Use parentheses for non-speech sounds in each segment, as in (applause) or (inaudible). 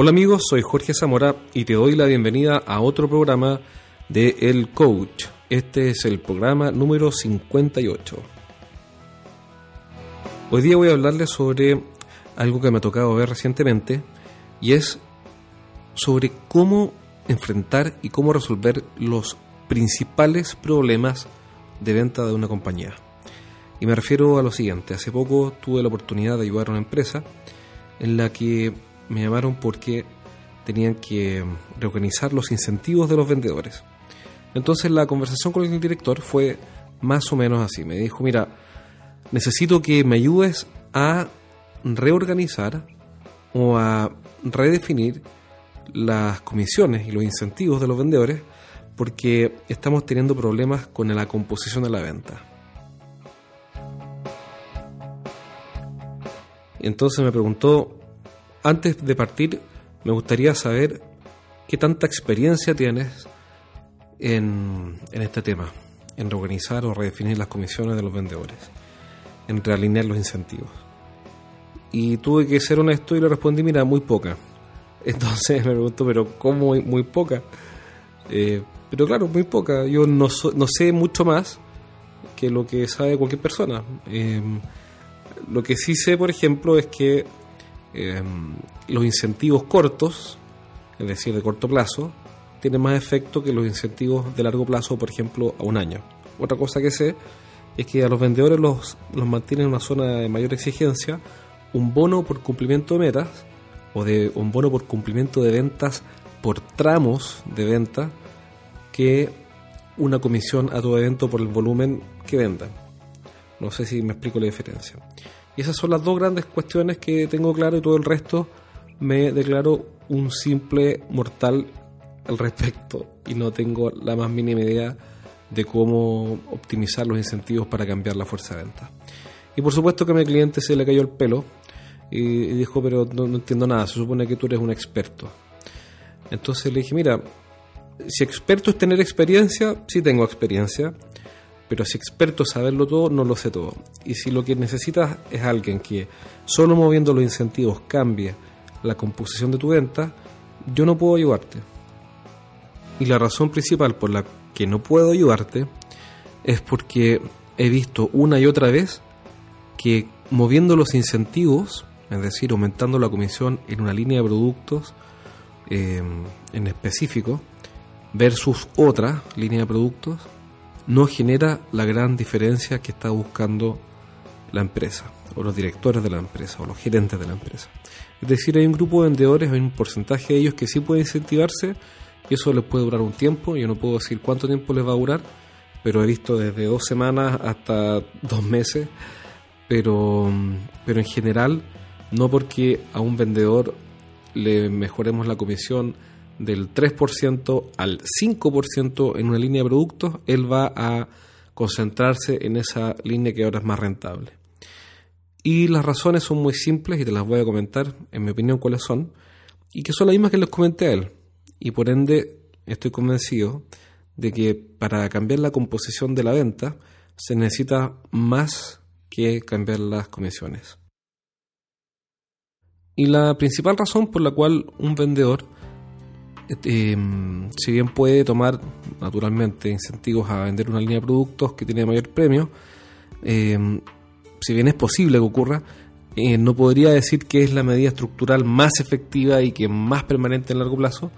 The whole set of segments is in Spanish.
Hola amigos, soy Jorge Zamora y te doy la bienvenida a otro programa de El Coach. Este es el programa número 58. Hoy día voy a hablarles sobre algo que me ha tocado ver recientemente y es sobre cómo enfrentar y cómo resolver los principales problemas de venta de una compañía. Y me refiero a lo siguiente, hace poco tuve la oportunidad de ayudar a una empresa en la que me llamaron porque tenían que reorganizar los incentivos de los vendedores. Entonces la conversación con el director fue más o menos así. Me dijo, mira, necesito que me ayudes a reorganizar o a redefinir las comisiones y los incentivos de los vendedores porque estamos teniendo problemas con la composición de la venta. Entonces me preguntó, antes de partir, me gustaría saber qué tanta experiencia tienes en, este tema, en reorganizar o redefinir las comisiones de los vendedores, en realinear los incentivos. Y tuve que ser honesto y le respondí, mira, muy poca. (laughs) Entonces me preguntó, pero ¿cómo muy poca? Eh, pero claro, muy poca. Yo no, no sé mucho más que lo que sabe cualquier persona. Eh, lo que sí sé, por ejemplo, es que Em, los incentivos cortos, es decir, de corto plazo, tienen más efecto que los incentivos de largo plazo, por ejemplo, a un año. Otra cosa que sé es que a los vendedores los, los mantienen en una zona de mayor exigencia un bono por cumplimiento de metas o de un bono por cumplimiento de ventas por tramos de venta que una comisión a todo evento por el volumen que vendan. No sé si me explico la diferencia. Y esas son las dos grandes cuestiones que tengo claro y todo el resto me declaro un simple mortal al respecto y no tengo la más mínima idea de cómo optimizar los incentivos para cambiar la fuerza de venta. Y por supuesto que a mi cliente se le cayó el pelo y dijo, pero no, no entiendo nada, se supone que tú eres un experto. Entonces le dije, mira, si experto es tener experiencia, sí tengo experiencia, pero si experto saberlo todo, no lo sé todo. Y si lo que necesitas es alguien que solo moviendo los incentivos cambie la composición de tu venta, yo no puedo ayudarte. Y la razón principal por la que no puedo ayudarte es porque he visto una y otra vez que moviendo los incentivos, es decir, aumentando la comisión en una línea de productos eh, en específico, versus otra línea de productos, no genera la gran diferencia que está buscando la empresa, o los directores de la empresa, o los gerentes de la empresa. Es decir, hay un grupo de vendedores, hay un porcentaje de ellos que sí puede incentivarse, y eso les puede durar un tiempo, yo no puedo decir cuánto tiempo les va a durar, pero he visto desde dos semanas hasta dos meses, pero, pero en general, no porque a un vendedor le mejoremos la comisión, del 3% al 5% en una línea de productos, él va a concentrarse en esa línea que ahora es más rentable. Y las razones son muy simples y te las voy a comentar, en mi opinión, cuáles son, y que son las mismas que les comenté a él. Y por ende, estoy convencido de que para cambiar la composición de la venta se necesita más que cambiar las comisiones. Y la principal razón por la cual un vendedor Em, si bien puede tomar naturalmente incentivos a vender una línea de productos que tiene mayor premio, em, si bien es posible que ocurra, eh, no podría decir que es la medida estructural más efectiva y que más permanente en largo plazo.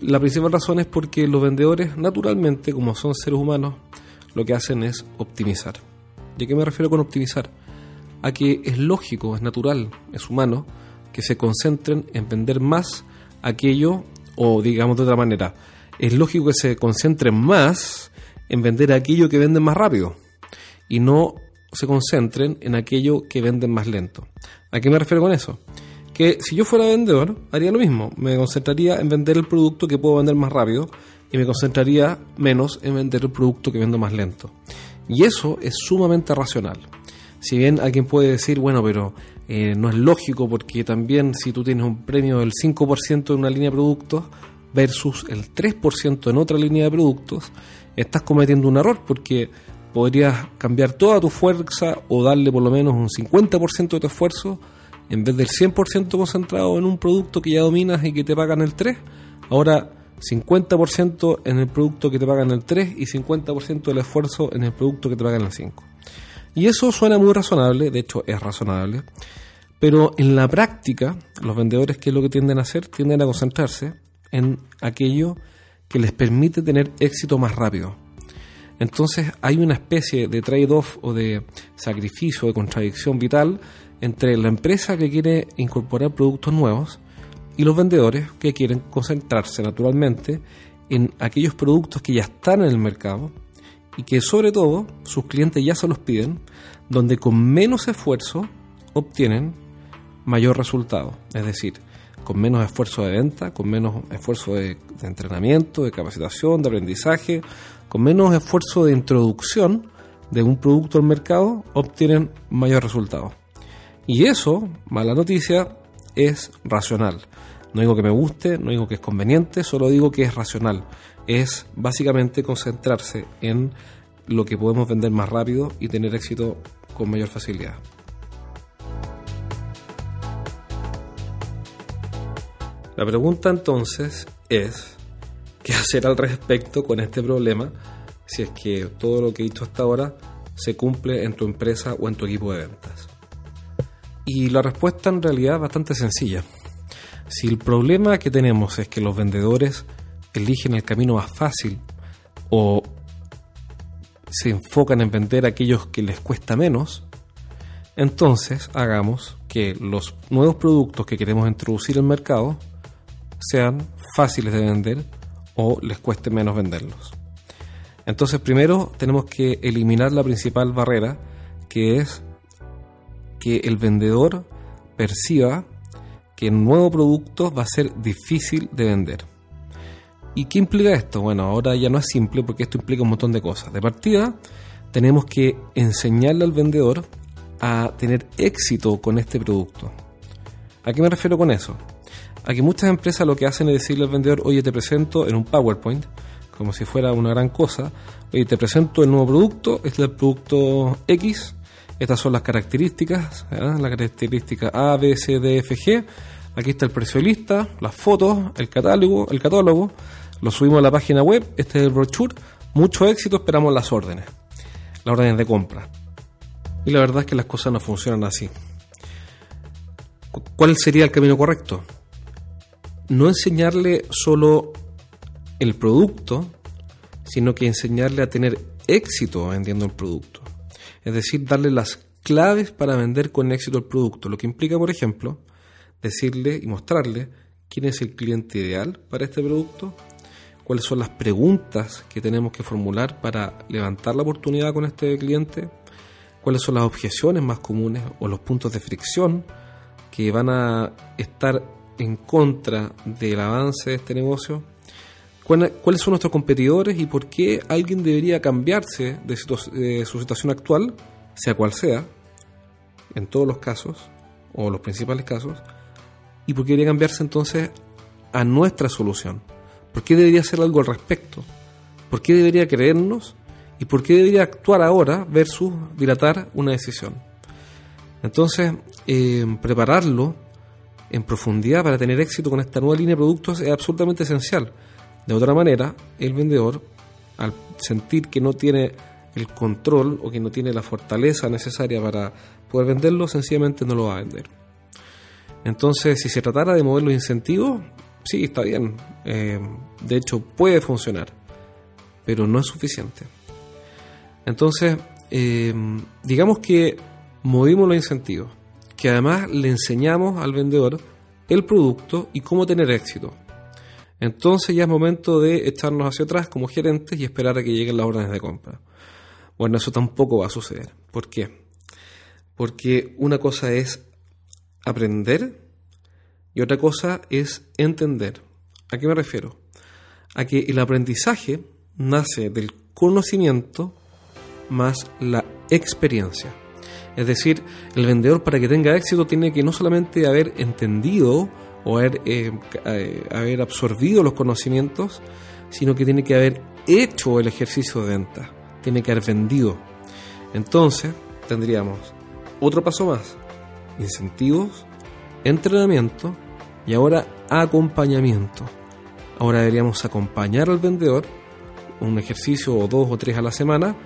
La principal razón es porque los vendedores, naturalmente, como son seres humanos, lo que hacen es optimizar. ¿Y a qué me refiero con optimizar? A que es lógico, es natural, es humano, que se concentren en vender más aquello o digamos de otra manera, es lógico que se concentren más en vender aquello que venden más rápido y no se concentren en aquello que venden más lento. ¿A qué me refiero con eso? Que si yo fuera vendedor, haría lo mismo. Me concentraría en vender el producto que puedo vender más rápido y me concentraría menos en vender el producto que vendo más lento. Y eso es sumamente racional. Si bien alguien puede decir, bueno, pero eh, no es lógico porque también si tú tienes un premio del 5% en una línea de productos versus el 3% en otra línea de productos, estás cometiendo un error porque podrías cambiar toda tu fuerza o darle por lo menos un 50% de tu esfuerzo en vez del 100% concentrado en un producto que ya dominas y que te pagan el 3, ahora 50% en el producto que te pagan el 3 y 50% del esfuerzo en el producto que te pagan el 5. Y eso suena muy razonable, de hecho es razonable, pero en la práctica los vendedores, ¿qué es lo que tienden a hacer? Tienden a concentrarse en aquello que les permite tener éxito más rápido. Entonces hay una especie de trade-off o de sacrificio, de contradicción vital entre la empresa que quiere incorporar productos nuevos y los vendedores que quieren concentrarse naturalmente en aquellos productos que ya están en el mercado y que sobre todo sus clientes ya se los piden, donde con menos esfuerzo obtienen mayor resultado. Es decir, con menos esfuerzo de venta, con menos esfuerzo de, entrenamiento, de capacitación, de aprendizaje, con menos esfuerzo de introducción de un producto al mercado, obtienen mayor resultado. Y eso, mala noticia, es racional. No digo que me guste, no digo que es conveniente, solo digo que es racional. Es básicamente concentrarse en lo que podemos vender más rápido y tener éxito con mayor facilidad. La pregunta entonces es, ¿qué hacer al respecto con este problema si es que todo lo que he dicho hasta ahora se cumple en tu empresa o en tu equipo de ventas? Y la respuesta en realidad es bastante sencilla. Si el problema que tenemos es que los vendedores eligen el camino más fácil o se enfocan en vender aquellos que les cuesta menos, entonces hagamos que los nuevos productos que queremos introducir al mercado sean fáciles de vender o les cueste menos venderlos. Entonces primero tenemos que eliminar la principal barrera que es que el vendedor perciba que el nuevo producto va a ser difícil de vender. ¿Y qué implica esto? Bueno, ahora ya no es simple porque esto implica un montón de cosas. De partida, tenemos que enseñarle al vendedor a tener éxito con este producto. ¿A qué me refiero con eso? A que muchas empresas lo que hacen es decirle al vendedor, oye, te presento en un PowerPoint, como si fuera una gran cosa, oye, te presento el nuevo producto, este es el producto X, estas son las características, las la característica A, B, C, D, F, G. Aquí está el precio de lista, las fotos, el catálogo, el catálogo. Lo subimos a la página web, este es el brochure. Mucho éxito, esperamos las órdenes. Las órdenes de compra. Y la verdad es que las cosas no funcionan así. ¿Cuál sería el camino correcto? No enseñarle solo el producto, sino que enseñarle a tener éxito vendiendo el producto es decir, darle las claves para vender con éxito el producto, lo que implica, por ejemplo, decirle y mostrarle quién es el cliente ideal para este producto, cuáles son las preguntas que tenemos que formular para levantar la oportunidad con este cliente, cuáles son las objeciones más comunes o los puntos de fricción que van a estar en contra del avance de este negocio, cuáles son nuestros competidores y por qué alguien debería cambiarse de, su situación actual, sea cual sea, en todos los casos, o los principales casos, y por qué debería cambiarse entonces a nuestra solución. ¿Por qué debería hacer algo al respecto? ¿Por qué debería creernos? ¿Y por qué debería actuar ahora versus dilatar una decisión? Entonces, eh, prepararlo en profundidad para tener éxito con esta nueva línea de productos es absolutamente esencial. De otra manera, el vendedor, al sentir que no tiene el control o que no tiene la fortaleza necesaria para poder venderlo, sencillamente no lo va a vender. Entonces, si se tratara de mover los incentivos, sí, está bien. Eh, de hecho, puede funcionar, pero no es suficiente. Entonces, eh, digamos que movimos los incentivos, que además le enseñamos al vendedor el producto y cómo tener éxito. Entonces ya es momento de echarnos hacia atrás como gerentes y esperar a que lleguen las órdenes de compra. Bueno, eso tampoco va a suceder. ¿Por qué? Porque una cosa es aprender y otra cosa es entender. ¿A qué me refiero? A que el aprendizaje nace del conocimiento más la experiencia. Es decir, el vendedor para que tenga éxito tiene que no solamente haber entendido o haber, eh, eh, haber absorbido los conocimientos, sino que tiene que haber hecho el ejercicio de venta, tiene que haber vendido. Entonces, tendríamos otro paso más, incentivos, entrenamiento y ahora acompañamiento. Ahora deberíamos acompañar al vendedor un ejercicio o dos o tres a la semana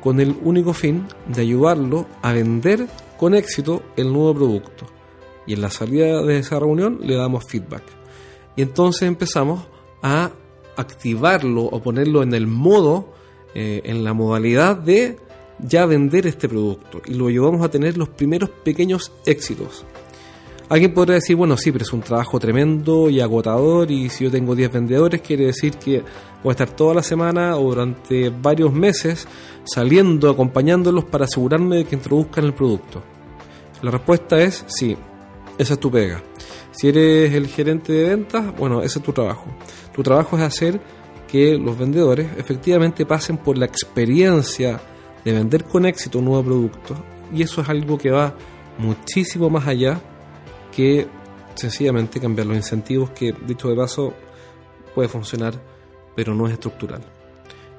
con el único fin de ayudarlo a vender con éxito el nuevo producto. Y en la salida de esa reunión le damos feedback. Y entonces empezamos a activarlo o ponerlo en el modo, eh, en la modalidad de ya vender este producto. Y lo ayudamos a tener los primeros pequeños éxitos. Alguien podría decir, bueno, sí, pero es un trabajo tremendo y agotador y si yo tengo 10 vendedores quiere decir que voy a estar toda la semana o durante varios meses saliendo, acompañándolos para asegurarme de que introduzcan el producto. La respuesta es sí, esa es tu pega. Si eres el gerente de ventas, bueno, ese es tu trabajo. Tu trabajo es hacer que los vendedores efectivamente pasen por la experiencia de vender con éxito un nuevo producto y eso es algo que va muchísimo más allá que sencillamente cambiar los incentivos que, dicho de paso, puede funcionar, pero no es estructural.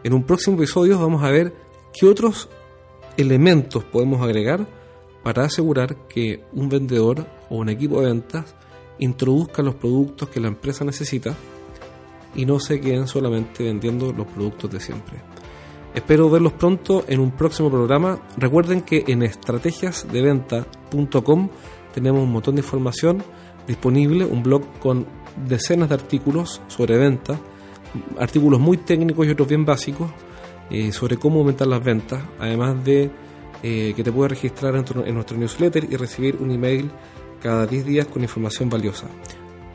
En un próximo episodio vamos a ver qué otros elementos podemos agregar para asegurar que un vendedor o un equipo de ventas introduzca los productos que la empresa necesita y no se queden solamente vendiendo los productos de siempre. Espero verlos pronto en un próximo programa. Recuerden que en estrategiasdeventa.com tenemos un montón de información disponible, un blog con decenas de artículos sobre ventas, artículos muy técnicos y otros bien básicos eh, sobre cómo aumentar las ventas, además de eh, que te puedes registrar en, nuestro newsletter y recibir un email cada 10 días con información valiosa.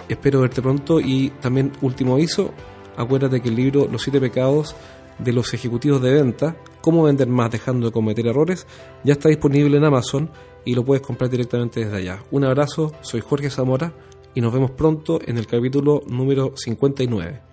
Espero verte pronto y también último aviso, acuérdate que el libro Los siete pecados de los ejecutivos de venta, cómo vender más dejando de cometer errores, ya está disponible en Amazon y lo puedes comprar directamente desde allá. Un abrazo, soy Jorge Zamora y nos vemos pronto en el capítulo número 59.